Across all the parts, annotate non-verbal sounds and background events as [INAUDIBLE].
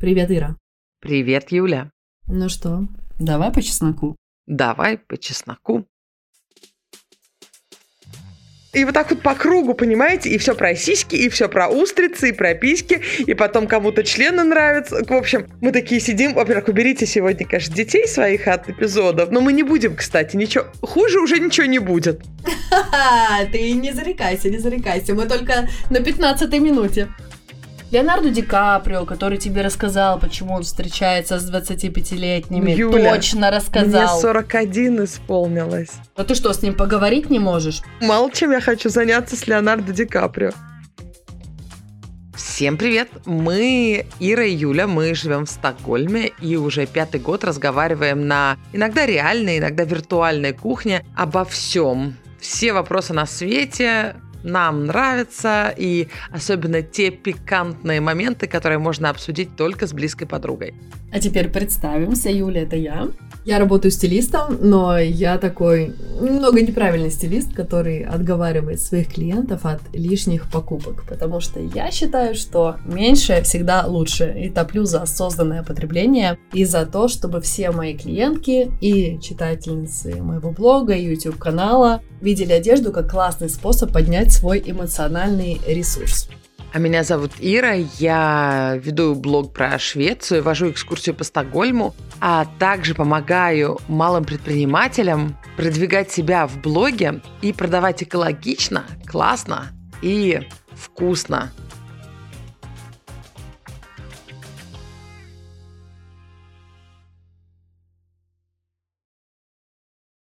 Привет, Ира. Привет, Юля. Ну что, давай по чесноку. Давай по чесноку. И вот так вот по кругу, понимаете? И все про сиськи, и все про устрицы, и про письки, и потом кому-то члены нравятся. В общем, мы такие сидим. Во-первых, уберите сегодня, конечно, детей своих от эпизодов. Но мы не будем, кстати, ничего. Хуже уже ничего не будет. [LAUGHS] Ты не зарекайся, не зарекайся. Мы только на 15 минуте. Леонардо Ди Каприо, который тебе рассказал, почему он встречается с 25-летними, Юля, точно рассказал. Мне 41 исполнилось. А ты что, с ним поговорить не можешь? Мало чем я хочу заняться с Леонардо Ди Каприо. Всем привет! Мы, Ира и Юля, мы живем в Стокгольме и уже пятый год разговариваем на иногда реальной, иногда виртуальной кухне обо всем. Все вопросы на свете, нам нравятся, и особенно те пикантные моменты, которые можно обсудить только с близкой подругой. А теперь представимся, Юля, это я. Я работаю стилистом, но я такой немного неправильный стилист, который отговаривает своих клиентов от лишних покупок, потому что я считаю, что меньше всегда лучше, и топлю за осознанное потребление, и за то, чтобы все мои клиентки и читательницы моего блога, YouTube-канала видели одежду как классный способ поднять свой эмоциональный ресурс. А меня зовут Ира, я веду блог про Швецию, вожу экскурсию по Стокгольму, а также помогаю малым предпринимателям продвигать себя в блоге и продавать экологично, классно и вкусно.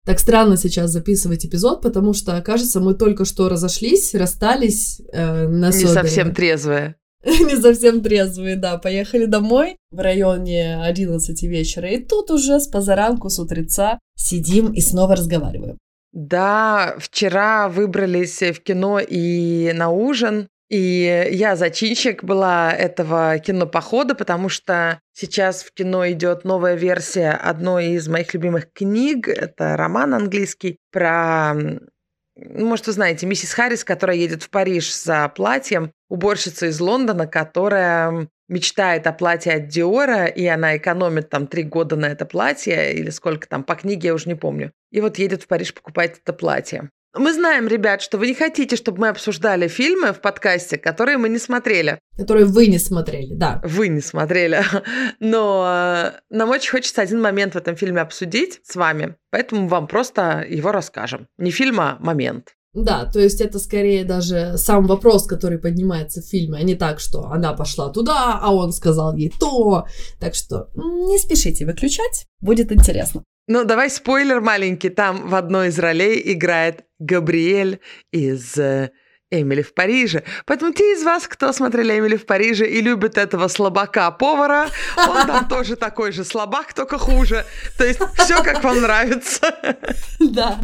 Так странно сейчас записывать эпизод, потому что, кажется, мы только что разошлись, расстались э, на Не совсем трезвые. [LAUGHS] Не совсем трезвые, да. Поехали домой в районе 11 вечера, и тут уже с позаранку, с утреца сидим и снова разговариваем. Да, вчера выбрались в кино и на ужин. И я зачинщик была этого кинопохода, потому что сейчас в кино идет новая версия одной из моих любимых книг. Это роман английский про ну, может, вы знаете, миссис Харрис, которая едет в Париж за платьем, уборщица из Лондона, которая мечтает о платье от Диора, и она экономит там три года на это платье, или сколько там, по книге я уже не помню. И вот едет в Париж покупать это платье. Мы знаем, ребят, что вы не хотите, чтобы мы обсуждали фильмы в подкасте, которые мы не смотрели. Которые вы не смотрели, да. Вы не смотрели. [LAUGHS] Но э, нам очень хочется один момент в этом фильме обсудить с вами, поэтому вам просто его расскажем. Не фильм, а момент. Да, то есть это скорее даже сам вопрос, который поднимается в фильме, а не так, что она пошла туда, а он сказал ей то. Так что не спешите выключать, будет интересно. Ну, давай спойлер маленький. Там в одной из ролей играет Габриэль из э, Эмили в Париже. Поэтому те из вас, кто смотрели Эмили в Париже и любят этого слабака-повара, он там [LAUGHS] тоже такой же слабак, только хуже. То есть все как вам нравится. [LAUGHS] Да.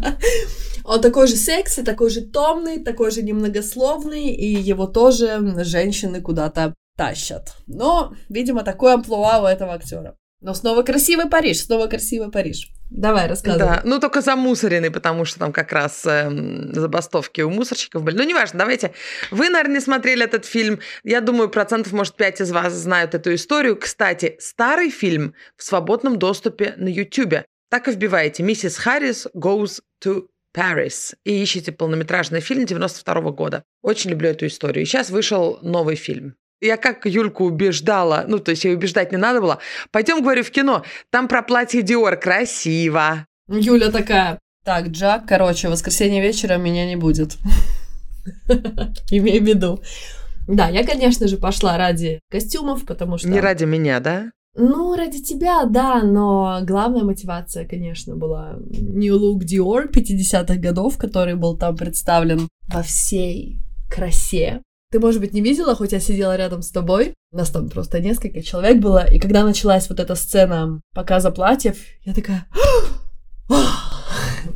Он такой же секси, такой же томный, такой же немногословный, и его тоже женщины куда-то тащат. Но, видимо, такой амплуа у этого актера. Но снова красивый Париж, снова красивый Париж. Давай, рассказывай. Да, ну только замусоренный, потому что там как раз э, забастовки у мусорщиков были. Ну, неважно, давайте. Вы, наверное, не смотрели этот фильм. Я думаю, процентов, может, 5 из вас знают эту историю. Кстати, старый фильм в свободном доступе на YouTube. Так и вбиваете «Миссис Харрис goes to Paris» и ищите полнометражный фильм 92 года. Очень люблю эту историю. И сейчас вышел новый фильм. Я как Юльку убеждала, ну, то есть ей убеждать не надо было. Пойдем, говорю, в кино. Там про платье Диор красиво. Юля такая, так, Джак, короче, воскресенье вечером меня не будет. [LAUGHS] Имей в виду. Да, я, конечно же, пошла ради костюмов, потому что... Не ради меня, да? Ну, ради тебя, да, но главная мотивация, конечно, была New Look Dior 50-х годов, который был там представлен во всей красе. Ты, может быть, не видела, хоть я сидела рядом с тобой. Нас там просто несколько человек было. И когда началась вот эта сцена показа платьев, я такая...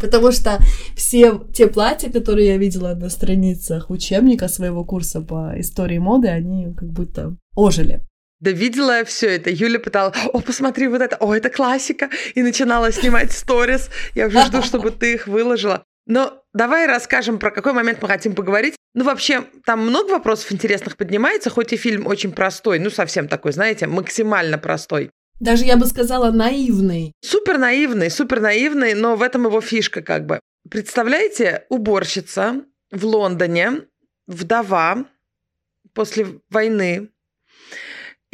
Потому что все те платья, которые я видела на страницах учебника своего курса по истории моды, они как будто ожили. Да видела я все это. Юля пытала, о, посмотри вот это, о, это классика. И начинала снимать сторис. Я уже жду, чтобы ты их выложила. Но давай расскажем, про какой момент мы хотим поговорить. Ну, вообще, там много вопросов интересных поднимается, хоть и фильм очень простой, ну, совсем такой, знаете, максимально простой. Даже, я бы сказала, наивный. Супер наивный, супер наивный, но в этом его фишка как бы. Представляете, уборщица в Лондоне, вдова после войны,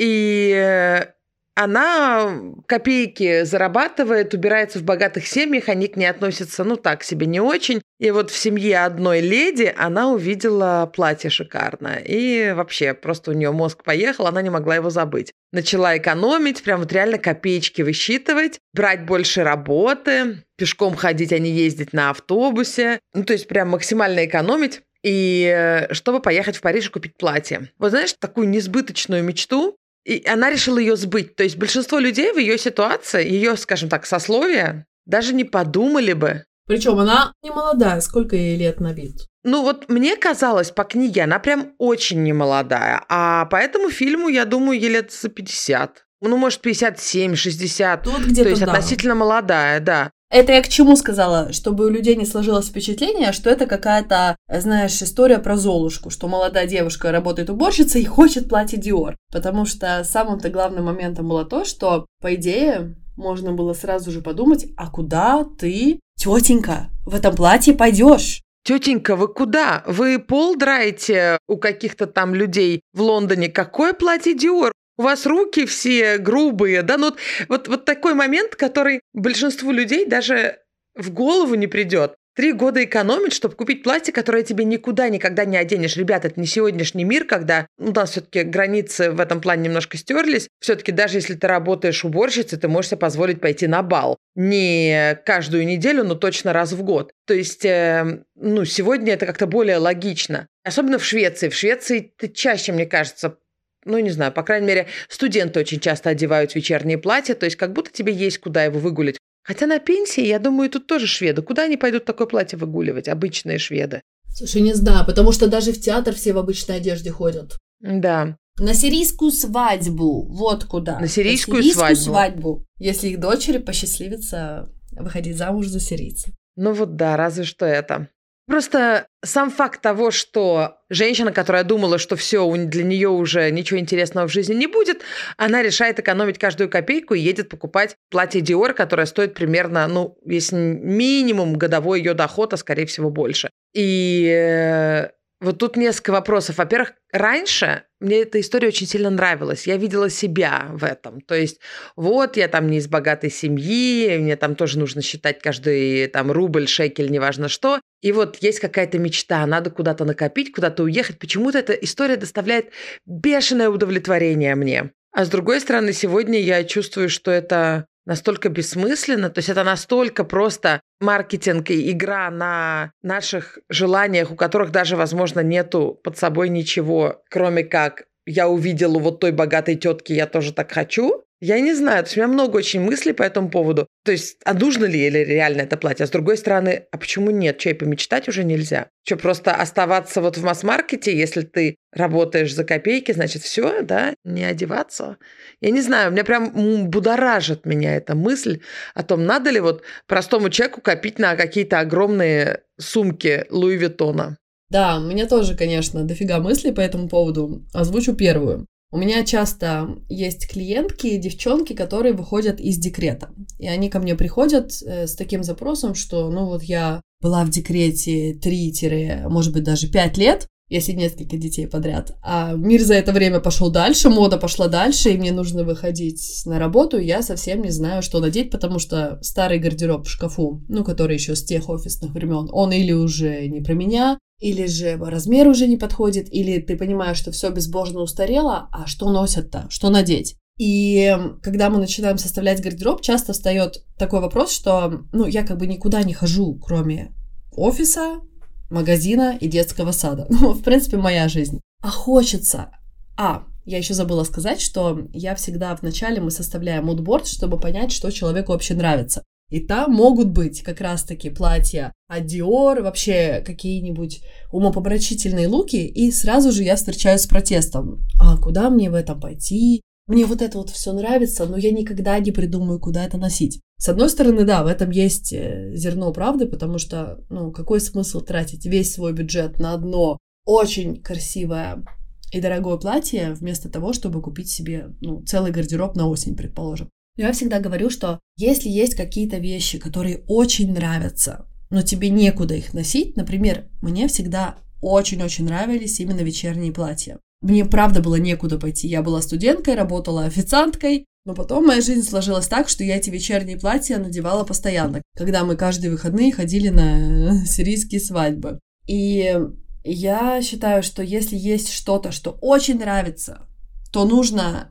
и она копейки зарабатывает, убирается в богатых семьях, они к ней относятся, ну, так себе не очень. И вот в семье одной леди она увидела платье шикарное. И вообще, просто у нее мозг поехал, она не могла его забыть. Начала экономить, прям вот реально копеечки высчитывать, брать больше работы, пешком ходить, а не ездить на автобусе. Ну, то есть прям максимально экономить и э, чтобы поехать в Париж и купить платье. Вот знаешь, такую несбыточную мечту, и она решила ее сбыть. То есть большинство людей в ее ситуации, ее, скажем так, сословия, даже не подумали бы. Причем она не молодая, сколько ей лет на вид? Ну вот мне казалось по книге, она прям очень немолодая. А по этому фильму, я думаю, ей лет за 50. Ну, может, 57, 60. Тут где-то, То есть да. относительно молодая, да. Это я к чему сказала? Чтобы у людей не сложилось впечатление, что это какая-то, знаешь, история про Золушку, что молодая девушка работает уборщицей и хочет платье Диор. Потому что самым-то главным моментом было то, что, по идее, можно было сразу же подумать, а куда ты, тетенька, в этом платье пойдешь? Тетенька, вы куда? Вы пол драете у каких-то там людей в Лондоне? Какое платье Диор? У вас руки все грубые, да, ну вот, вот, вот такой момент, который большинству людей даже в голову не придет. Три года экономить, чтобы купить платье, которое тебе никуда никогда не оденешь. Ребята, это не сегодняшний мир, когда у нас все-таки границы в этом плане немножко стерлись. Все-таки даже если ты работаешь уборщицей, ты можешь себе позволить пойти на бал. Не каждую неделю, но точно раз в год. То есть, э, ну, сегодня это как-то более логично. Особенно в Швеции. В Швеции ты чаще, мне кажется, ну, не знаю, по крайней мере, студенты очень часто одевают вечерние платья, то есть как будто тебе есть куда его выгулить. Хотя на пенсии, я думаю, тут тоже шведы. Куда они пойдут такое платье выгуливать? Обычные шведы. Слушай, не знаю, потому что даже в театр все в обычной одежде ходят. Да. На сирийскую свадьбу, вот куда. На сирийскую, На сирийскую свадьбу. свадьбу. Если их дочери посчастливится выходить замуж за сирийца. Ну вот да, разве что это. Просто сам факт того, что женщина, которая думала, что все, для нее уже ничего интересного в жизни не будет, она решает экономить каждую копейку и едет покупать платье Dior, которое стоит примерно, ну, если минимум годовой ее доход, а скорее всего больше. И э, вот тут несколько вопросов. Во-первых, раньше мне эта история очень сильно нравилась. Я видела себя в этом. То есть, вот я там не из богатой семьи, мне там тоже нужно считать каждый там рубль, шекель, неважно что. И вот есть какая-то мечта, надо куда-то накопить, куда-то уехать. Почему-то эта история доставляет бешеное удовлетворение мне. А с другой стороны, сегодня я чувствую, что это настолько бессмысленно, то есть это настолько просто маркетинг и игра на наших желаниях, у которых даже, возможно, нету под собой ничего, кроме как я увидела вот той богатой тетки, я тоже так хочу. Я не знаю, то есть у меня много очень мыслей по этому поводу. То есть, а нужно ли или реально это платье? А с другой стороны, а почему нет? Че, и помечтать уже нельзя? Что, просто оставаться вот в масс-маркете, если ты работаешь за копейки, значит, все, да, не одеваться? Я не знаю, у меня прям будоражит меня эта мысль о том, надо ли вот простому человеку копить на какие-то огромные сумки Луи Виттона. Да, у меня тоже, конечно, дофига мыслей по этому поводу. Озвучу первую. У меня часто есть клиентки, девчонки, которые выходят из декрета. И они ко мне приходят э, с таким запросом, что, ну вот я была в декрете 3, может быть, даже 5 лет, если несколько детей подряд. А мир за это время пошел дальше, мода пошла дальше, и мне нужно выходить на работу, я совсем не знаю, что надеть, потому что старый гардероб в шкафу, ну, который еще с тех офисных времен, он или уже не про меня, или же размер уже не подходит, или ты понимаешь, что все безбожно устарело, а что носят-то, что надеть? И когда мы начинаем составлять гардероб, часто встает такой вопрос, что, ну, я как бы никуда не хожу, кроме офиса, магазина и детского сада. [LAUGHS] Ну, в принципе, моя жизнь. А хочется. А, я еще забыла сказать, что я всегда вначале мы составляем мудборд, чтобы понять, что человеку вообще нравится. И там могут быть как раз-таки платья от Dior, вообще какие-нибудь умопомрачительные луки, и сразу же я встречаюсь с протестом. А куда мне в этом пойти? мне вот это вот все нравится, но я никогда не придумаю, куда это носить. С одной стороны, да, в этом есть э, зерно правды, потому что, ну, какой смысл тратить весь свой бюджет на одно очень красивое и дорогое платье, вместо того, чтобы купить себе, ну, целый гардероб на осень, предположим. Я всегда говорю, что если есть какие-то вещи, которые очень нравятся, но тебе некуда их носить, например, мне всегда очень-очень нравились именно вечерние платья. Мне правда было некуда пойти. Я была студенткой, работала официанткой, но потом моя жизнь сложилась так, что я эти вечерние платья надевала постоянно, когда мы каждые выходные ходили на [LAUGHS] сирийские свадьбы. И я считаю, что если есть что-то, что очень нравится, то нужно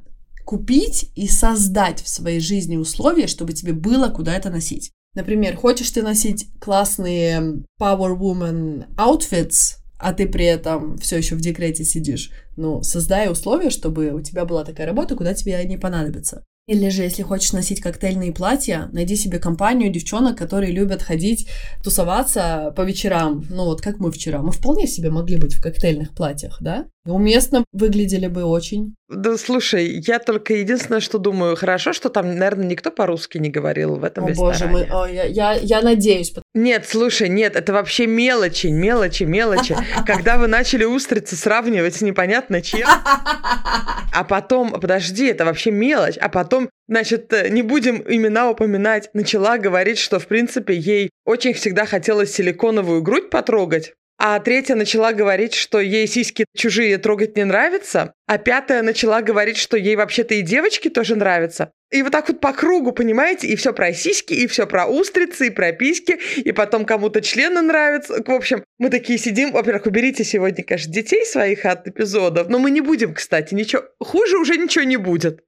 купить и создать в своей жизни условия, чтобы тебе было куда это носить. Например, хочешь ты носить классные Power Woman outfits, а ты при этом все еще в декрете сидишь, ну, создай условия, чтобы у тебя была такая работа, куда тебе не понадобится. Или же, если хочешь носить коктейльные платья, найди себе компанию девчонок, которые любят ходить, тусоваться по вечерам. Ну вот как мы вчера. Мы вполне себе могли быть в коктейльных платьях, да? Уместно выглядели бы очень. Да, слушай, я только единственное, что думаю, хорошо, что там, наверное, никто по-русски не говорил в этом О, ресторане. боже мой, о, я, я, я надеюсь. Нет, слушай, нет, это вообще мелочи, мелочи, мелочи. [LAUGHS] Когда вы начали устрицы сравнивать с непонятно чем, [LAUGHS] а потом, подожди, это вообще мелочь, а потом, значит, э, не будем имена упоминать, начала говорить, что, в принципе, ей очень всегда хотелось силиконовую грудь потрогать, а третья начала говорить, что ей сиськи чужие трогать не нравится, а пятая начала говорить, что ей вообще-то и девочки тоже нравятся. И вот так вот по кругу, понимаете, и все про сиськи, и все про устрицы, и про письки, и потом кому-то члены нравятся. В общем, мы такие сидим, во-первых, уберите сегодня, конечно, детей своих от эпизодов, но мы не будем, кстати, ничего, хуже уже ничего не будет.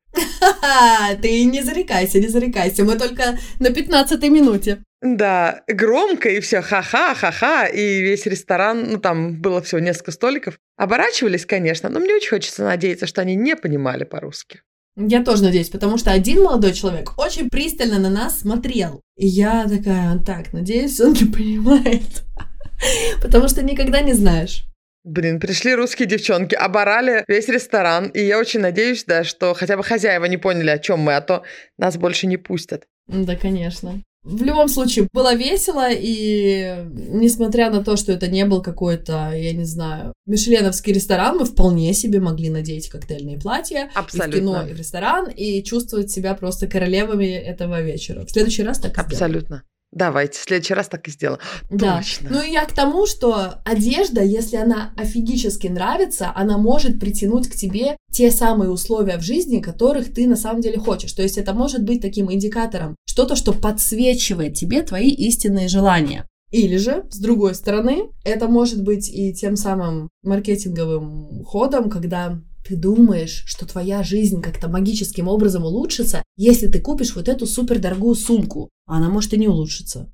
Ты не зарекайся, не зарекайся, мы только на 15 минуте. Да, громко и все ха-ха, ха-ха, и весь ресторан, ну там было всего несколько столиков, оборачивались, конечно, но мне очень хочется надеяться, что они не понимали по-русски. Я тоже надеюсь, потому что один молодой человек очень пристально на нас смотрел. И я такая, так, надеюсь, он не понимает. [LAUGHS] Потому что никогда не знаешь. Блин, пришли русские девчонки, оборали весь ресторан, и я очень надеюсь, да, что хотя бы хозяева не поняли, о чем мы, а то нас больше не пустят. Да, конечно. В любом случае, было весело, и несмотря на то, что это не был какой-то, я не знаю, мишленовский ресторан, мы вполне себе могли надеть коктейльные платья Абсолютно. и в кино, и в ресторан, и чувствовать себя просто королевами этого вечера. В следующий раз так Абсолютно. Сделаем. Давайте, в следующий раз так и сделаем. Да. Точно. Ну и я к тому, что одежда, если она офигически нравится, она может притянуть к тебе те самые условия в жизни, которых ты на самом деле хочешь. То есть это может быть таким индикатором, что-то, что подсвечивает тебе твои истинные желания. Или же, с другой стороны, это может быть и тем самым маркетинговым ходом, когда ты думаешь, что твоя жизнь как-то магическим образом улучшится, если ты купишь вот эту супердорогую сумку, а она может и не улучшиться.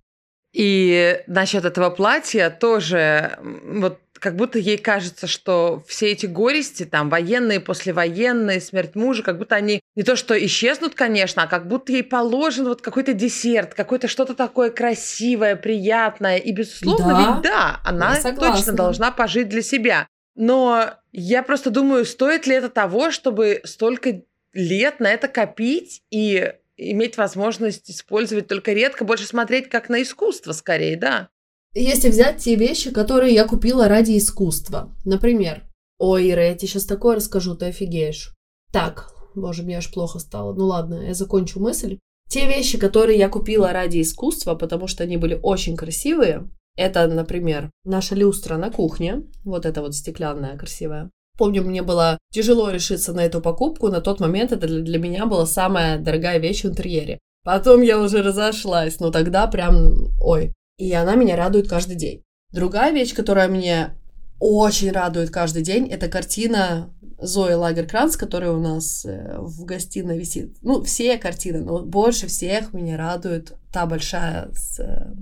И насчет этого платья тоже, вот как будто ей кажется, что все эти горести, там, военные, послевоенные, смерть мужа, как будто они не то что исчезнут, конечно, а как будто ей положен вот какой-то десерт, какое-то что-то такое красивое, приятное. И, безусловно, Да, ведь да, она точно должна пожить для себя. Но я просто думаю, стоит ли это того, чтобы столько лет на это копить и иметь возможность использовать только редко, больше смотреть как на искусство скорее, да. Если взять те вещи, которые я купила ради искусства. Например, ой, Ира, я тебе сейчас такое расскажу, ты офигеешь. Так, боже, мне аж плохо стало. Ну ладно, я закончу мысль. Те вещи, которые я купила ради искусства, потому что они были очень красивые, это, например, наша люстра на кухне, вот эта вот стеклянная, красивая. Помню, мне было тяжело решиться на эту покупку, на тот момент это для, меня была самая дорогая вещь в интерьере. Потом я уже разошлась, но тогда прям, ой, и она меня радует каждый день. Другая вещь, которая мне очень радует каждый день, это картина Зои Лагеркранц, которая у нас э, в гостиной висит. Ну, все картины, но больше всех меня радует та большая с, э,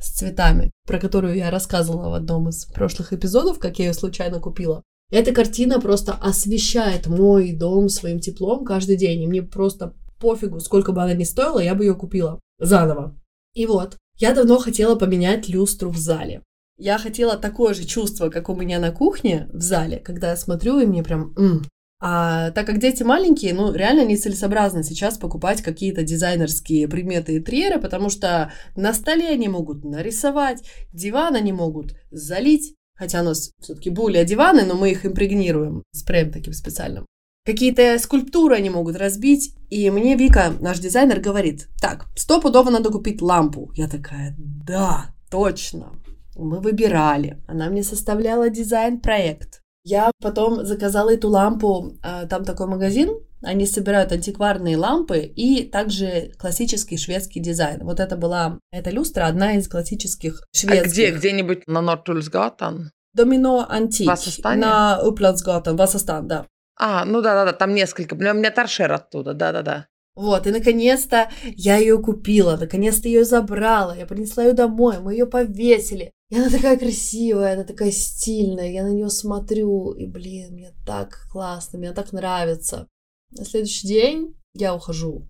с цветами, про которую я рассказывала в одном из прошлых эпизодов, как я ее случайно купила. Эта картина просто освещает мой дом своим теплом каждый день, и мне просто пофигу, сколько бы она ни стоила, я бы ее купила заново. И вот, я давно хотела поменять люстру в зале. Я хотела такое же чувство, как у меня на кухне в зале, когда я смотрю, и мне прям, м, А так как дети маленькие, ну, реально нецелесообразно сейчас покупать какие-то дизайнерские предметы интерьера, потому что на столе они могут нарисовать, диван они могут залить, хотя у нас все-таки более диваны, но мы их импрегнируем спреем таким специальным. Какие-то скульптуры они могут разбить, и мне Вика, наш дизайнер, говорит, так, стопудово надо купить лампу. Я такая, да, точно. Мы выбирали. Она мне составляла дизайн-проект. Я потом заказала эту лампу, а, там такой магазин, они собирают антикварные лампы и также классический шведский дизайн. Вот это была, эта люстра одна из классических шведских. А где? Где-нибудь на Нортульсгатан? Домино Антик. На Upplandsgatan, Вассастан, да. А, ну да-да-да, там несколько. У меня торшер оттуда, да-да-да. Вот, и наконец-то я ее купила, наконец-то ее забрала, я принесла ее домой, мы ее повесили. И она такая красивая, она такая стильная, я на нее смотрю, и, блин, мне так классно, мне так нравится. На следующий день я ухожу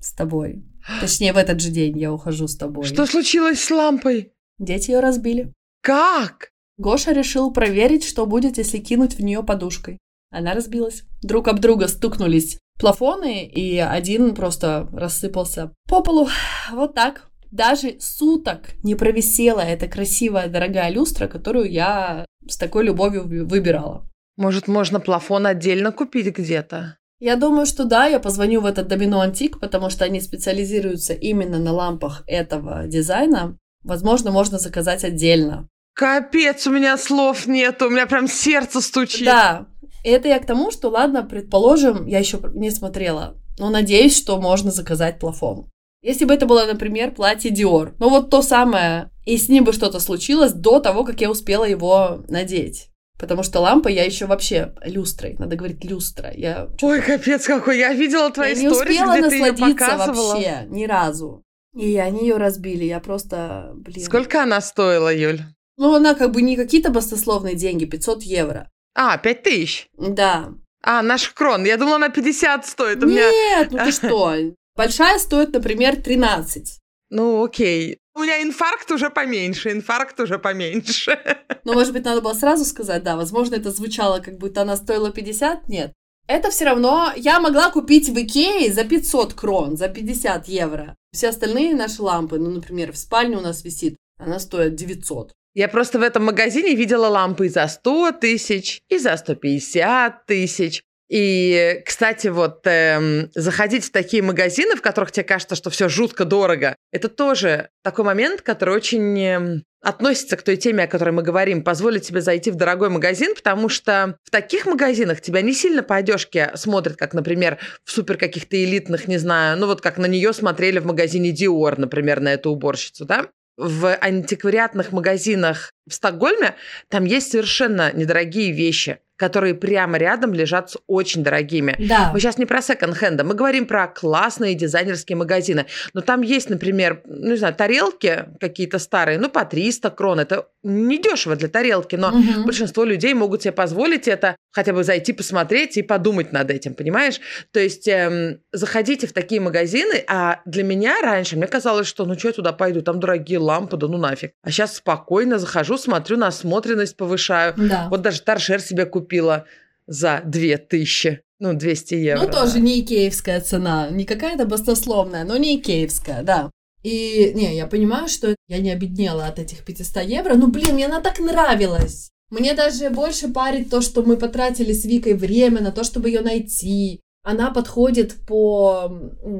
с тобой. Точнее, в этот же день я ухожу с тобой. Что случилось с лампой? Дети ее разбили. Как? Гоша решил проверить, что будет, если кинуть в нее подушкой. Она разбилась. Друг об друга стукнулись плафоны, и один просто рассыпался по полу. Вот так. Даже суток не провисела эта красивая, дорогая люстра, которую я с такой любовью выбирала. Может, можно плафон отдельно купить где-то? Я думаю, что да, я позвоню в этот Домино Антик, потому что они специализируются именно на лампах этого дизайна. Возможно, можно заказать отдельно. Капец, у меня слов нет, у меня прям сердце стучит. Да, это я к тому, что, ладно, предположим, я еще не смотрела, но надеюсь, что можно заказать плафон. Если бы это было, например, платье Dior, ну вот то самое, и с ним бы что-то случилось до того, как я успела его надеть. Потому что лампа я еще вообще люстрой. Надо говорить люстра. Я Ой, капец какой. Я видела твои я истории, не успела где ты ее насладиться показывала. вообще ни разу. И они ее разбили. Я просто, блин. Сколько она стоила, Юль? Ну, она как бы не какие-то баснословные деньги, 500 евро. А, пять тысяч. Да. А, наших крон. Я думала, она 50 стоит. У меня... Нет, ну ты [LAUGHS] что? Большая стоит, например, 13. Ну, окей. У меня инфаркт уже поменьше, инфаркт уже поменьше. Но, может быть, надо было сразу сказать, да, возможно, это звучало, как будто она стоила 50, нет. Это все равно я могла купить в Икее за 500 крон, за 50 евро. Все остальные наши лампы, ну, например, в спальне у нас висит, она стоит 900. Я просто в этом магазине видела лампы и за 100 тысяч, и за 150 тысяч. И, кстати, вот эм, заходить в такие магазины, в которых тебе кажется, что все жутко дорого, это тоже такой момент, который очень эм, относится к той теме, о которой мы говорим, позволить тебе зайти в дорогой магазин, потому что в таких магазинах тебя не сильно по одежке смотрят, как, например, в супер каких-то элитных, не знаю, ну вот как на нее смотрели в магазине Dior, например, на эту уборщицу, да? в антиквариатных магазинах в Стокгольме там есть совершенно недорогие вещи, которые прямо рядом лежат с очень дорогими. Да. Мы сейчас не про секонд-хенда, мы говорим про классные дизайнерские магазины. Но там есть, например, ну, не знаю, тарелки какие-то старые, ну, по 300 крон. Это недешево для тарелки, но Мгм. большинство людей могут себе позволить это, хотя бы зайти посмотреть и подумать над этим, понимаешь? То есть эм, заходите в такие магазины, а для меня раньше, мне казалось, что ну что я туда пойду, там дорогие лампы, да ну нафиг. А сейчас спокойно захожу, смотрю, насмотренность повышаю. Да. Вот даже торшер себе купила за 2000, ну 200 евро. Ну, тоже не икеевская цена, не какая-то баснословная, но не икеевская, да. И, не, я понимаю, что я не обеднела от этих 500 евро, но, блин, мне она так нравилась. Мне даже больше парит то, что мы потратили с Викой время на то, чтобы ее найти. Она подходит по...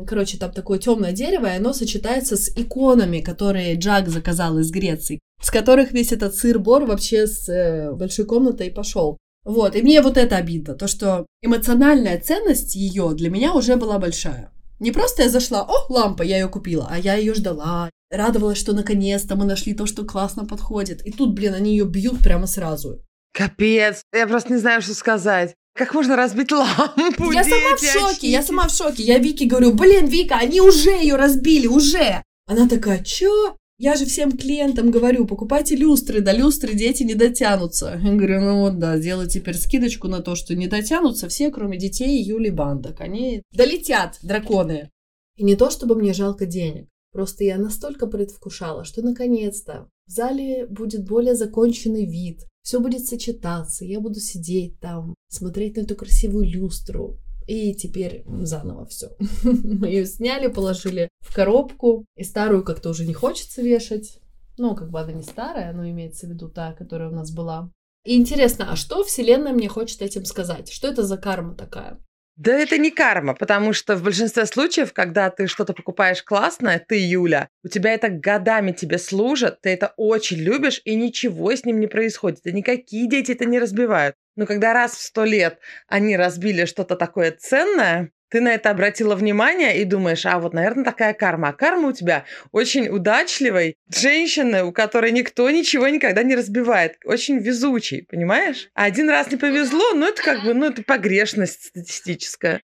Короче, там такое темное дерево, и оно сочетается с иконами, которые Джак заказал из Греции, с которых весь этот сыр-бор вообще с э, большой комнатой пошел. Вот, и мне вот это обидно, то, что эмоциональная ценность ее для меня уже была большая. Не просто я зашла, о, лампа, я ее купила, а я ее ждала, радовалась, что наконец-то мы нашли то, что классно подходит. И тут, блин, они ее бьют прямо сразу. Капец, я просто не знаю, что сказать. Как можно разбить лампу? я сама в дети, шоке, я очнитесь. сама в шоке. Я Вике говорю, блин, Вика, они уже ее разбили, уже. Она такая, чё? Я же всем клиентам говорю, покупайте люстры, до люстры дети не дотянутся. Я говорю, ну вот да, сделай теперь скидочку на то, что не дотянутся все, кроме детей Юли Бандок. Они долетят, драконы. И не то, чтобы мне жалко денег. Просто я настолько предвкушала, что наконец-то в зале будет более законченный вид. все будет сочетаться, я буду сидеть там, смотреть на эту красивую люстру, и теперь заново все. [LAUGHS] Мы ее сняли, положили в коробку. И старую как-то уже не хочется вешать. Ну, как бы она не старая, но имеется в виду та, которая у нас была. И интересно, а что Вселенная мне хочет этим сказать? Что это за карма такая? Да это не карма, потому что в большинстве случаев, когда ты что-то покупаешь классное, ты, Юля, у тебя это годами тебе служат, ты это очень любишь, и ничего с ним не происходит, и никакие дети это не разбивают. Но когда раз в сто лет они разбили что-то такое ценное, ты на это обратила внимание и думаешь, а вот, наверное, такая карма. А карма у тебя очень удачливой женщины, у которой никто ничего никогда не разбивает. Очень везучий, понимаешь? А один раз не повезло, ну это как бы, ну это погрешность статистическая.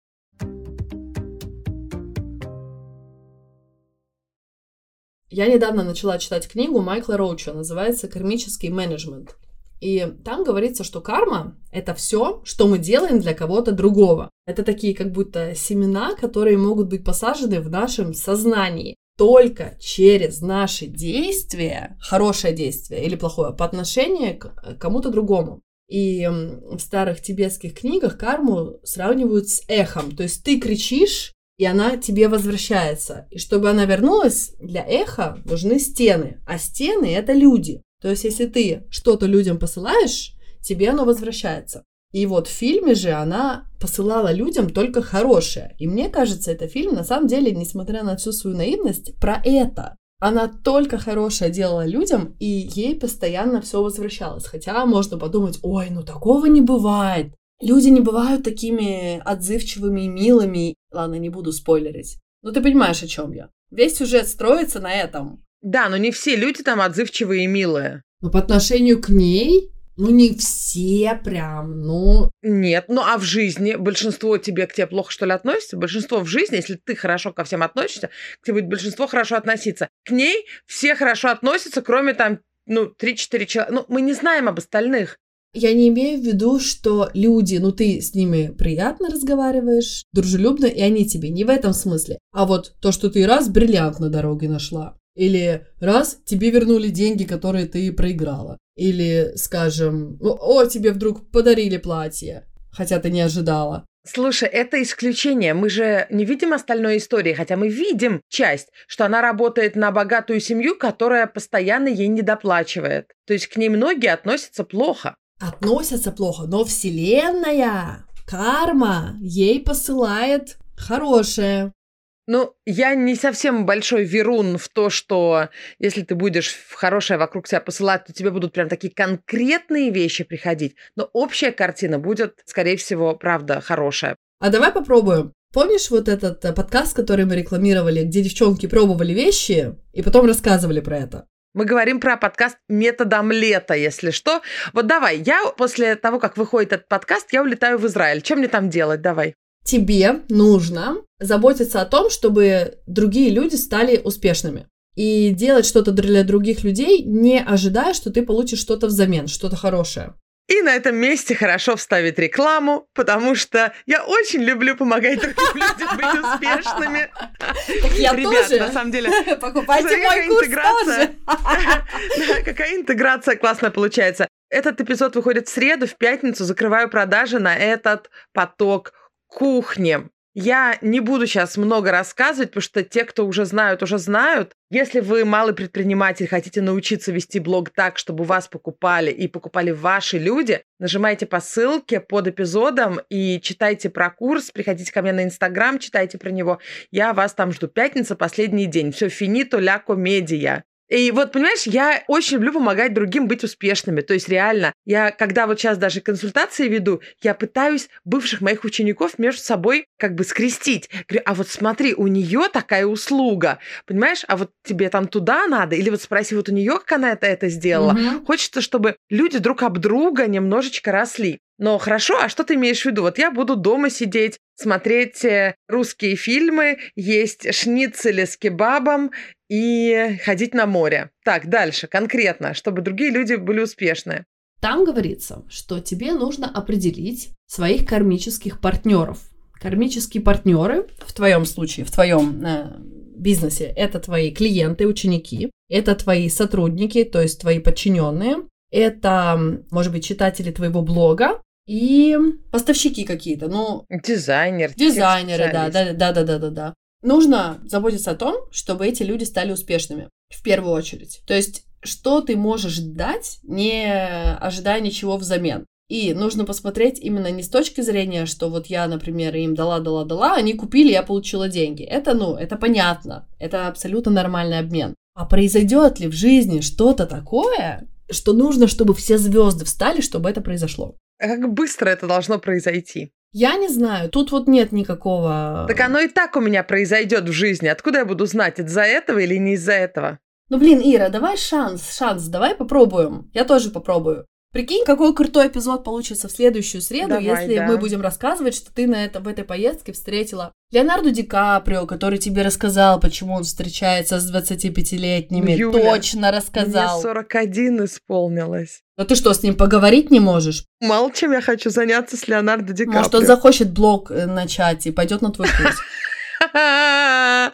Я недавно начала читать книгу Майкла Роуча, называется «Кармический менеджмент». И там говорится, что карма — это все, что мы делаем для кого-то другого. Это такие как будто семена, которые могут быть посажены в нашем сознании. Только через наши действия, хорошее действие или плохое, по отношению к кому-то другому. И в старых тибетских книгах карму сравнивают с эхом. То есть ты кричишь, и она тебе возвращается. И чтобы она вернулась, для эха нужны стены. А стены — это люди. То есть, если ты что-то людям посылаешь, тебе оно возвращается. И вот в фильме же она посылала людям только хорошее. И мне кажется, это фильм, на самом деле, несмотря на всю свою наивность, про это. Она только хорошее делала людям, и ей постоянно все возвращалось. Хотя можно подумать, ой, ну такого не бывает. Люди не бывают такими отзывчивыми и милыми. Ладно, не буду спойлерить. Но ты понимаешь, о чем я. Весь сюжет строится на этом. Да, но не все люди там отзывчивые и милые. Но по отношению к ней, ну не все прям, ну... Нет, ну а в жизни большинство тебе к тебе плохо, что ли, относится? Большинство в жизни, если ты хорошо ко всем относишься, к тебе будет большинство хорошо относиться. К ней все хорошо относятся, кроме там, ну, 3-4 человека. Ну, мы не знаем об остальных. Я не имею в виду, что люди, ну ты с ними приятно разговариваешь, дружелюбно, и они тебе не в этом смысле. А вот то, что ты раз бриллиант на дороге нашла, или раз тебе вернули деньги, которые ты проиграла. Или, скажем, о, тебе вдруг подарили платье, хотя ты не ожидала. Слушай, это исключение. Мы же не видим остальной истории, хотя мы видим часть, что она работает на богатую семью, которая постоянно ей недоплачивает. То есть к ней многие относятся плохо. Относятся плохо, но Вселенная, карма ей посылает хорошее. Ну, я не совсем большой верун в то, что если ты будешь в хорошее вокруг себя посылать, то тебе будут прям такие конкретные вещи приходить. Но общая картина будет, скорее всего, правда, хорошая. А давай попробуем. Помнишь вот этот э, подкаст, который мы рекламировали, где девчонки пробовали вещи и потом рассказывали про это? Мы говорим про подкаст методом лета, если что. Вот давай, я после того, как выходит этот подкаст, я улетаю в Израиль. Что мне там делать? Давай тебе нужно заботиться о том, чтобы другие люди стали успешными. И делать что-то для других людей, не ожидая, что ты получишь что-то взамен, что-то хорошее. И на этом месте хорошо вставить рекламу, потому что я очень люблю помогать другим [LAUGHS] людям быть успешными. Так я Ребят, тоже. на самом деле... [LAUGHS] Покупайте мой курс тоже. [LAUGHS] Какая интеграция классная получается. Этот эпизод выходит в среду, в пятницу. Закрываю продажи на этот поток кухне. Я не буду сейчас много рассказывать, потому что те, кто уже знают, уже знают. Если вы малый предприниматель, хотите научиться вести блог так, чтобы вас покупали и покупали ваши люди, нажимайте по ссылке под эпизодом и читайте про курс, приходите ко мне на Инстаграм, читайте про него. Я вас там жду. Пятница, последний день. Все, финито ля комедия. И вот, понимаешь, я очень люблю помогать другим быть успешными. То есть реально, я, когда вот сейчас даже консультации веду, я пытаюсь бывших моих учеников между собой как бы скрестить. Говорю, а вот смотри, у нее такая услуга, понимаешь, а вот тебе там туда надо, или вот спроси вот у нее, как она это, это сделала. Угу. Хочется, чтобы люди друг об друга немножечко росли. Но хорошо, а что ты имеешь в виду? Вот я буду дома сидеть, смотреть э, русские фильмы, есть шницели с кебабом и ходить на море. Так, дальше, конкретно, чтобы другие люди были успешны. Там говорится, что тебе нужно определить своих кармических партнеров. Кармические партнеры, в твоем случае, в твоем э, бизнесе, это твои клиенты, ученики, это твои сотрудники, то есть твои подчиненные, это, может быть, читатели твоего блога и поставщики какие-то, ну... Дизайнер. Дизайнеры, да, да, да, да, да, да, да. Нужно заботиться о том, чтобы эти люди стали успешными, в первую очередь. То есть, что ты можешь дать, не ожидая ничего взамен. И нужно посмотреть именно не с точки зрения, что вот я, например, им дала, дала, дала, они купили, я получила деньги. Это, ну, это понятно. Это абсолютно нормальный обмен. А произойдет ли в жизни что-то такое, что нужно, чтобы все звезды встали, чтобы это произошло? А как быстро это должно произойти? Я не знаю, тут вот нет никакого... Так оно и так у меня произойдет в жизни. Откуда я буду знать, из-за этого или не из-за этого? Ну блин, Ира, давай шанс, шанс, давай попробуем. Я тоже попробую. Прикинь, какой крутой эпизод получится в следующую среду, Давай, если да. мы будем рассказывать, что ты на это, в этой поездке встретила Леонардо Ди Каприо, который тебе рассказал, почему он встречается с 25-летними. Юля, Точно рассказал. Мне 41 исполнилось. Но ты что, с ним поговорить не можешь? Мало чем я хочу заняться с Леонардо Ди Может, Каприо. он захочет блог э, начать и пойдет на твой курс. [LAUGHS]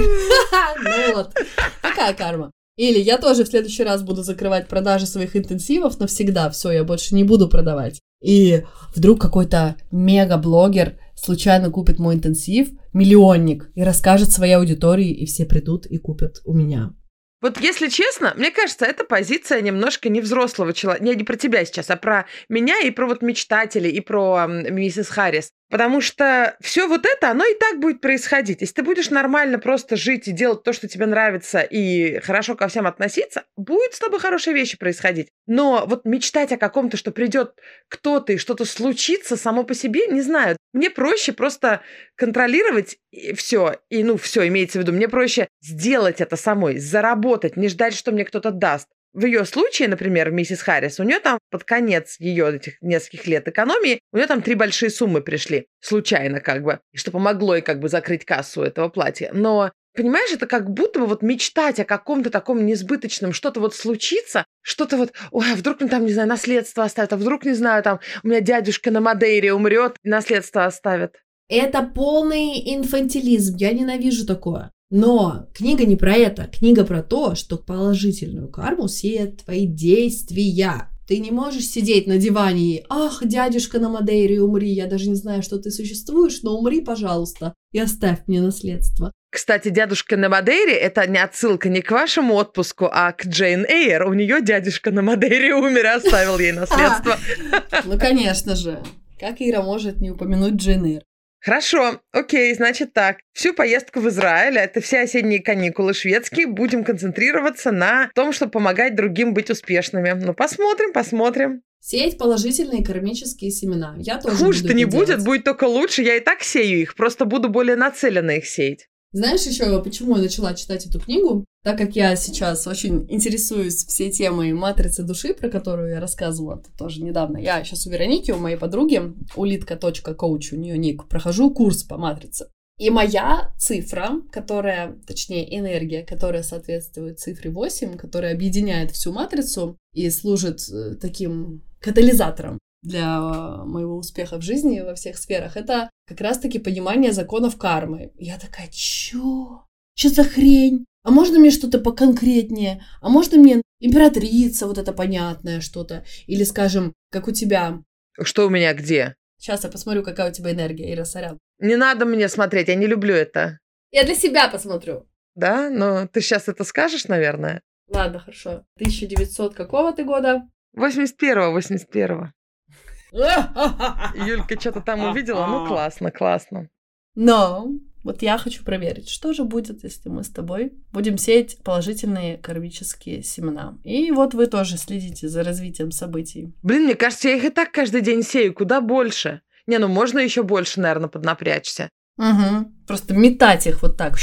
[LAUGHS] Ну вот, такая карма. Или я тоже в следующий раз буду закрывать продажи своих интенсивов навсегда. Все, я больше не буду продавать. И вдруг какой-то мега-блогер случайно купит мой интенсив, миллионник, и расскажет своей аудитории, и все придут и купят у меня. Вот если честно, мне кажется, эта позиция немножко не взрослого человека. Не, не про тебя сейчас, а про меня и про вот мечтателей, и про миссис Харрис. Потому что все вот это, оно и так будет происходить. Если ты будешь нормально просто жить и делать то, что тебе нравится, и хорошо ко всем относиться, будет с тобой хорошие вещи происходить. Но вот мечтать о каком-то, что придет кто-то и что-то случится само по себе, не знаю. Мне проще просто контролировать все. И, ну, все имеется в виду. Мне проще сделать это самой, заработать, не ждать, что мне кто-то даст. В ее случае, например, миссис Харрис, у нее там под конец ее этих нескольких лет экономии, у нее там три большие суммы пришли, случайно как бы, что помогло ей как бы закрыть кассу этого платья. Но Понимаешь, это как будто бы вот мечтать о каком-то таком несбыточном, что-то вот случится, что-то вот, ой, а вдруг мне там, не знаю, наследство оставят, а вдруг, не знаю, там, у меня дядюшка на Мадейре умрет, наследство оставят. Это полный инфантилизм, я ненавижу такое. Но книга не про это, книга про то, что положительную карму сеют твои действия. Ты не можешь сидеть на диване и «Ах, дядюшка на Мадейре, умри, я даже не знаю, что ты существуешь, но умри, пожалуйста, и оставь мне наследство». Кстати, дядюшка на Мадейре – это не отсылка не к вашему отпуску, а к Джейн Эйр. У нее дядюшка на Мадейре умер и оставил ей [LAUGHS] наследство. Ну, конечно же. Как Ира может не упомянуть Джейн Эйр? Хорошо, окей, значит так. Всю поездку в Израиль, а это все осенние каникулы шведские, будем концентрироваться на том, чтобы помогать другим быть успешными. Ну, посмотрим, посмотрим. Сеять положительные кармические семена. Я тоже Хуже-то не это будет, делать. будет только лучше. Я и так сею их, просто буду более нацеленно их сеять. Знаешь еще, почему я начала читать эту книгу? Так как я сейчас очень интересуюсь всей темой матрицы души, про которую я рассказывала тоже недавно. Я сейчас у Вероники, у моей подруги, улитка.коуч, у нее ник, прохожу курс по матрице. И моя цифра, которая, точнее, энергия, которая соответствует цифре 8, которая объединяет всю матрицу и служит э, таким катализатором для моего успеха в жизни во всех сферах, это как раз-таки понимание законов кармы. Я такая, чё? Чё за хрень? А можно мне что-то поконкретнее? А можно мне императрица, вот это понятное что-то? Или, скажем, как у тебя... Что у меня где? Сейчас я посмотрю, какая у тебя энергия, Ира, сорян. Не надо мне смотреть, я не люблю это. Я для себя посмотрю. Да? Но ты сейчас это скажешь, наверное? Ладно, хорошо. 1900 какого ты года? 81-го, 81-го. [LAUGHS] Юлька что-то там увидела? Ну, классно, классно. Но вот я хочу проверить, что же будет, если мы с тобой будем сеять положительные кармические семена. И вот вы тоже следите за развитием событий. Блин, мне кажется, я их и так каждый день сею, куда больше. Не, ну можно еще больше, наверное, поднапрячься. Угу. Просто метать их вот так.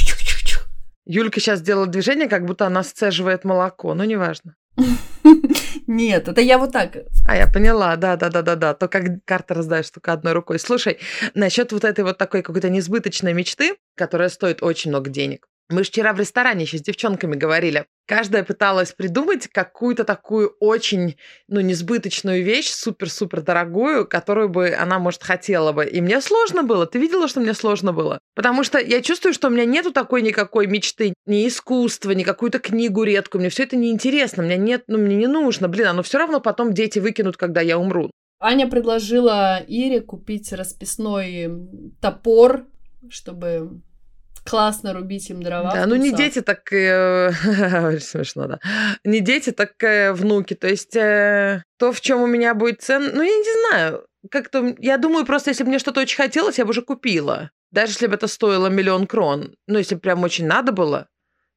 Юлька сейчас делала движение, как будто она сцеживает молоко, но неважно. [LAUGHS] Нет, это я вот так. А, я поняла, да-да-да-да-да. То, как карты раздаешь только одной рукой. Слушай, насчет вот этой вот такой какой-то несбыточной мечты, которая стоит очень много денег. Мы вчера в ресторане еще с девчонками говорили. Каждая пыталась придумать какую-то такую очень, ну, несбыточную вещь, супер-супер дорогую, которую бы она, может, хотела бы. И мне сложно было. Ты видела, что мне сложно было? Потому что я чувствую, что у меня нету такой никакой мечты, ни искусства, ни какую-то книгу редкую. Мне все это неинтересно. Мне нет, ну, мне не нужно. Блин, оно все равно потом дети выкинут, когда я умру. Аня предложила Ире купить расписной топор, чтобы классно рубить им дрова. Да, ну не дети, так э, [LAUGHS] смешно, да. Не дети, так э, внуки. То есть э, то, в чем у меня будет цен, ну я не знаю. Как-то, я думаю, просто если бы мне что-то очень хотелось, я бы уже купила. Даже если бы это стоило миллион крон. Ну, если прям очень надо было,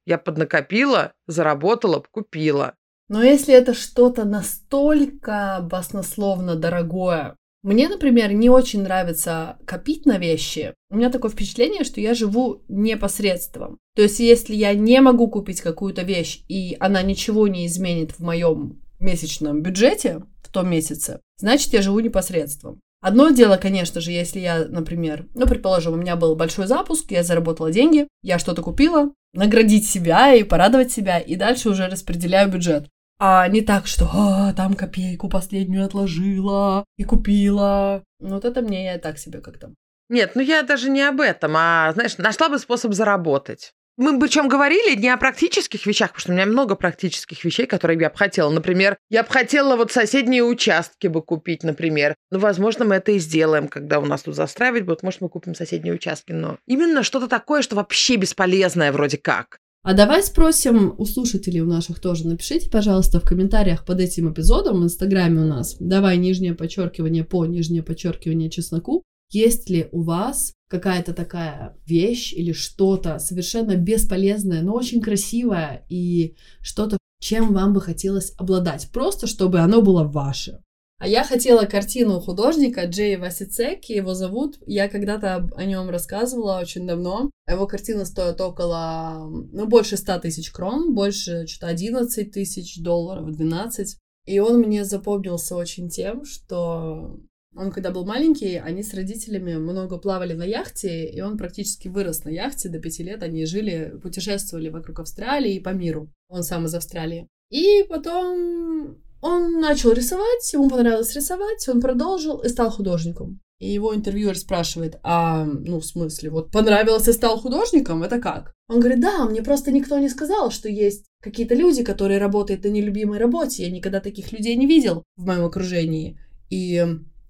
я поднакопила, заработала, купила. Но если это что-то настолько баснословно дорогое, мне, например, не очень нравится копить на вещи. У меня такое впечатление, что я живу непосредством. То есть, если я не могу купить какую-то вещь, и она ничего не изменит в моем месячном бюджете в том месяце, значит, я живу непосредством. Одно дело, конечно же, если я, например, ну, предположим, у меня был большой запуск, я заработала деньги, я что-то купила, наградить себя и порадовать себя, и дальше уже распределяю бюджет. А не так, что а, там копейку последнюю отложила и купила. Ну, вот это мне я так себе как-то. Нет, ну я даже не об этом, а, знаешь, нашла бы способ заработать. Мы причем говорили не о практических вещах, потому что у меня много практических вещей, которые я бы хотела. Например, я бы хотела вот соседние участки бы купить, например. Ну, возможно, мы это и сделаем, когда у нас тут застраивать будут. Может, мы купим соседние участки. Но именно что-то такое, что вообще бесполезное вроде как. А давай спросим у слушателей у наших тоже. Напишите, пожалуйста, в комментариях под этим эпизодом в Инстаграме у нас. Давай нижнее подчеркивание по нижнее подчеркивание чесноку. Есть ли у вас какая-то такая вещь или что-то совершенно бесполезное, но очень красивое и что-то, чем вам бы хотелось обладать, просто чтобы оно было ваше. А я хотела картину художника Джей Васицеки, его зовут. Я когда-то о нем рассказывала очень давно. Его картина стоит около, ну, больше 100 тысяч крон, больше что-то 11 тысяч долларов, 12. И он мне запомнился очень тем, что он, когда был маленький, они с родителями много плавали на яхте, и он практически вырос на яхте. До пяти лет они жили, путешествовали вокруг Австралии и по миру. Он сам из Австралии. И потом он начал рисовать, ему понравилось рисовать, он продолжил и стал художником. И его интервьюер спрашивает, а, ну, в смысле, вот понравилось и стал художником, это как? Он говорит, да, мне просто никто не сказал, что есть какие-то люди, которые работают на нелюбимой работе. Я никогда таких людей не видел в моем окружении. И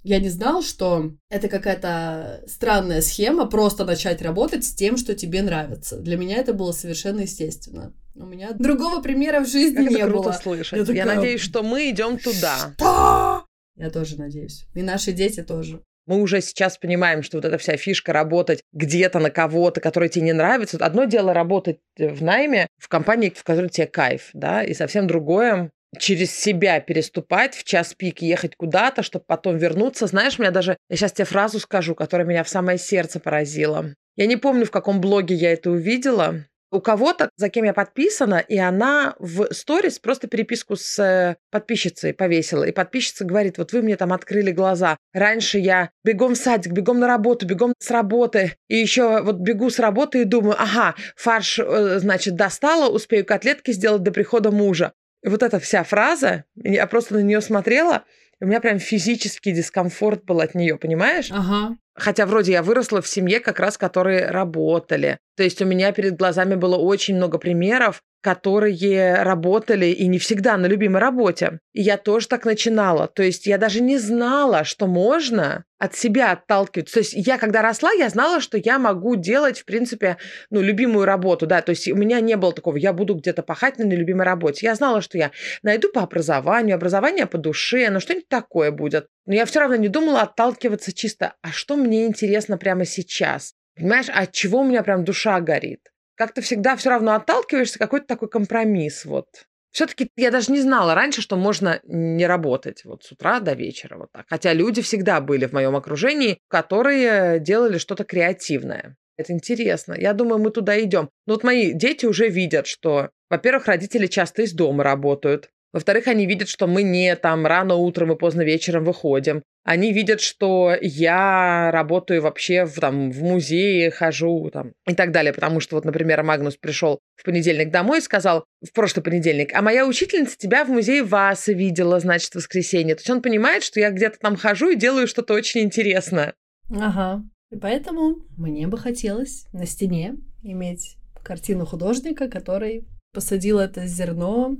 я не знал, что это какая-то странная схема просто начать работать с тем, что тебе нравится. Для меня это было совершенно естественно. У меня другого примера в жизни как не это круто было. слышать. Я, такая... я надеюсь, что мы идем туда. Что? Я тоже надеюсь. И наши дети тоже. Мы уже сейчас понимаем, что вот эта вся фишка работать где-то на кого-то, который тебе не нравится. Одно дело работать в найме в компании, в которой тебе кайф, да, и совсем другое через себя переступать в час пик, ехать куда-то, чтобы потом вернуться. Знаешь, меня даже, я сейчас тебе фразу скажу, которая меня в самое сердце поразила. Я не помню, в каком блоге я это увидела, у кого-то, за кем я подписана, и она в сторис просто переписку с э, подписчицей повесила. И подписчица говорит, вот вы мне там открыли глаза. Раньше я бегом в садик, бегом на работу, бегом с работы. И еще вот бегу с работы и думаю, ага, фарш, э, значит, достала, успею котлетки сделать до прихода мужа. И вот эта вся фраза, я просто на нее смотрела, у меня прям физический дискомфорт был от нее, понимаешь? Ага. Хотя вроде я выросла в семье как раз, которые работали. То есть у меня перед глазами было очень много примеров, которые работали и не всегда на любимой работе. И я тоже так начинала. То есть я даже не знала, что можно от себя отталкиваться. То есть я, когда росла, я знала, что я могу делать, в принципе, ну, любимую работу, да, то есть у меня не было такого, я буду где-то пахать на нелюбимой работе. Я знала, что я найду по образованию, образование по душе, но что-нибудь такое будет. Но я все равно не думала отталкиваться чисто, а что мне интересно прямо сейчас? Понимаешь, от чего у меня прям душа горит? как-то всегда все равно отталкиваешься, какой-то такой компромисс. Вот. Все-таки я даже не знала раньше, что можно не работать вот с утра до вечера вот так. Хотя люди всегда были в моем окружении, которые делали что-то креативное. Это интересно. Я думаю, мы туда идем. Но вот мои дети уже видят, что, во-первых, родители часто из дома работают. Во-вторых, они видят, что мы не там рано утром и поздно вечером выходим. Они видят, что я работаю вообще в, там, в музее, хожу там, и так далее. Потому что вот, например, Магнус пришел в понедельник домой и сказал, в прошлый понедельник, а моя учительница тебя в музее Васы видела, значит, в воскресенье. То есть он понимает, что я где-то там хожу и делаю что-то очень интересное. Ага. И поэтому мне бы хотелось на стене иметь картину художника, который посадил это зерно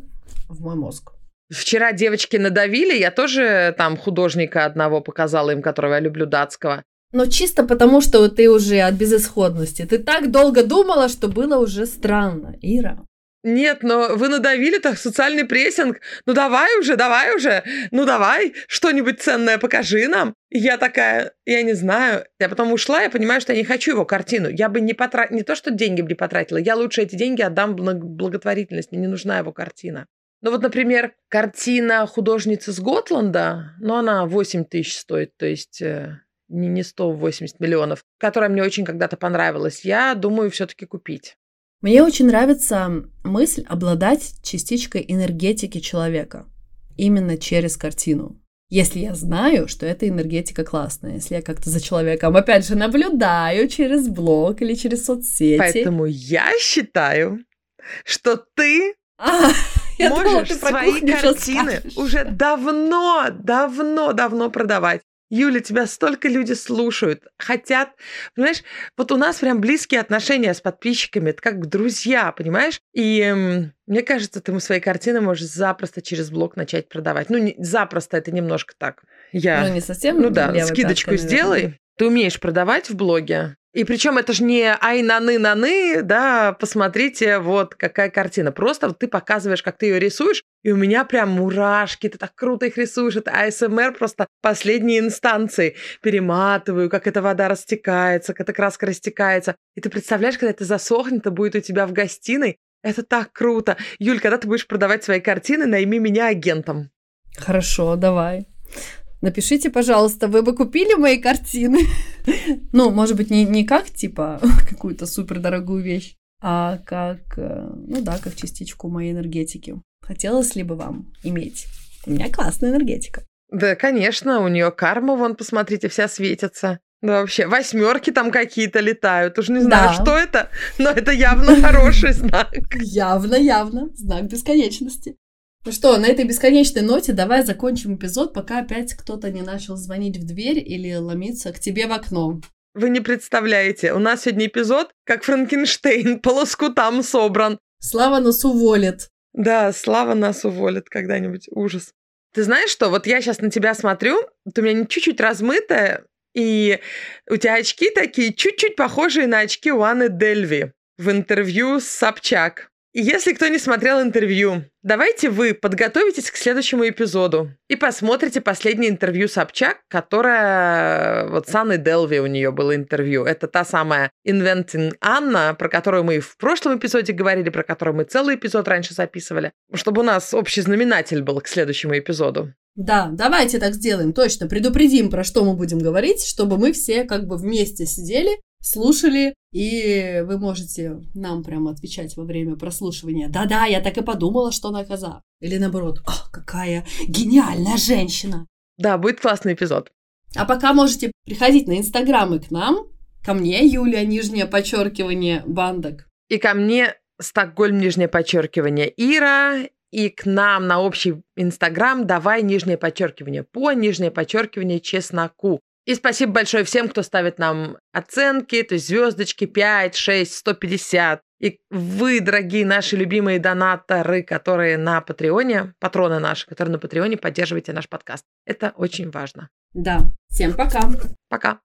в мой мозг. Вчера девочки надавили, я тоже там художника одного показала им, которого я люблю, датского. Но чисто потому, что ты уже от безысходности. Ты так долго думала, что было уже странно, Ира. Нет, но вы надавили так социальный прессинг. Ну давай уже, давай уже. Ну давай, что-нибудь ценное покажи нам. И я такая, я не знаю. Я потом ушла, я понимаю, что я не хочу его картину. Я бы не потратила, не то, что деньги бы не потратила, я лучше эти деньги отдам в благотворительность. Мне не нужна его картина. Ну вот, например, картина художницы с Готланда, но она 8 тысяч стоит, то есть э, не, не 180 миллионов, которая мне очень когда-то понравилась. Я думаю все-таки купить. Мне очень нравится мысль обладать частичкой энергетики человека именно через картину. Если я знаю, что эта энергетика классная, если я как-то за человеком, опять же, наблюдаю через блог или через соцсети. Поэтому я считаю, что ты а, [LAUGHS] я можешь думала, свои картины уже давно, давно, давно продавать. Юля, тебя столько люди слушают, хотят. Понимаешь, вот у нас прям близкие отношения с подписчиками, это как друзья, понимаешь? И эм, мне кажется, ты свои картины можешь запросто через блог начать продавать. Ну, не, запросто это немножко так. Я... Ну, не совсем. Ну да, скидочку сделай. Ты умеешь продавать в блоге, и причем это же не ай наны наны, да, посмотрите, вот какая картина. Просто вот ты показываешь, как ты ее рисуешь, и у меня прям мурашки, ты так круто их рисуешь. Это АСМР просто последние инстанции. Перематываю, как эта вода растекается, как эта краска растекается. И ты представляешь, когда это засохнет, это будет у тебя в гостиной. Это так круто. Юль, когда ты будешь продавать свои картины, найми меня агентом. Хорошо, давай. Напишите, пожалуйста, вы бы купили мои картины? [LAUGHS] ну, может быть, не, не как, типа, [LAUGHS] какую-то супер дорогую вещь, а как, э, ну да, как частичку моей энергетики. Хотелось ли бы вам иметь? У меня классная энергетика. Да, конечно, у нее карма, вон, посмотрите, вся светится. Да, вообще, восьмерки там какие-то летают. Уж не знаю, да. что это, но это явно хороший [LAUGHS] знак. Явно, явно. Знак бесконечности. Ну что, на этой бесконечной ноте давай закончим эпизод, пока опять кто-то не начал звонить в дверь или ломиться к тебе в окно. Вы не представляете, у нас сегодня эпизод, как Франкенштейн, по лоскутам собран. Слава нас уволит. Да, Слава нас уволит когда-нибудь. Ужас. Ты знаешь что, вот я сейчас на тебя смотрю, ты у меня чуть-чуть размытая, и у тебя очки такие чуть-чуть похожие на очки у Анны Дельви в интервью с Собчак. Если кто не смотрел интервью, давайте вы подготовитесь к следующему эпизоду и посмотрите последнее интервью Собчак, которая... Вот с Анной Делви у нее было интервью. Это та самая Inventing Анна, про которую мы в прошлом эпизоде говорили, про которую мы целый эпизод раньше записывали, чтобы у нас общий знаменатель был к следующему эпизоду. Да, давайте так сделаем, точно, предупредим, про что мы будем говорить, чтобы мы все как бы вместе сидели слушали, и вы можете нам прямо отвечать во время прослушивания. Да-да, я так и подумала, что она коза. Или наоборот, ах, какая гениальная женщина. Да, будет классный эпизод. А пока можете приходить на инстаграмы к нам, ко мне, Юлия, нижнее подчеркивание, бандок. И ко мне, Стокгольм, нижнее подчеркивание, Ира, и к нам на общий инстаграм давай нижнее подчеркивание по нижнее подчеркивание чесноку. И спасибо большое всем, кто ставит нам оценки, то есть звездочки 5, 6, 150. И вы, дорогие наши любимые донаторы, которые на Патреоне, патроны наши, которые на Патреоне поддерживаете наш подкаст. Это очень важно. Да. Всем пока. Пока.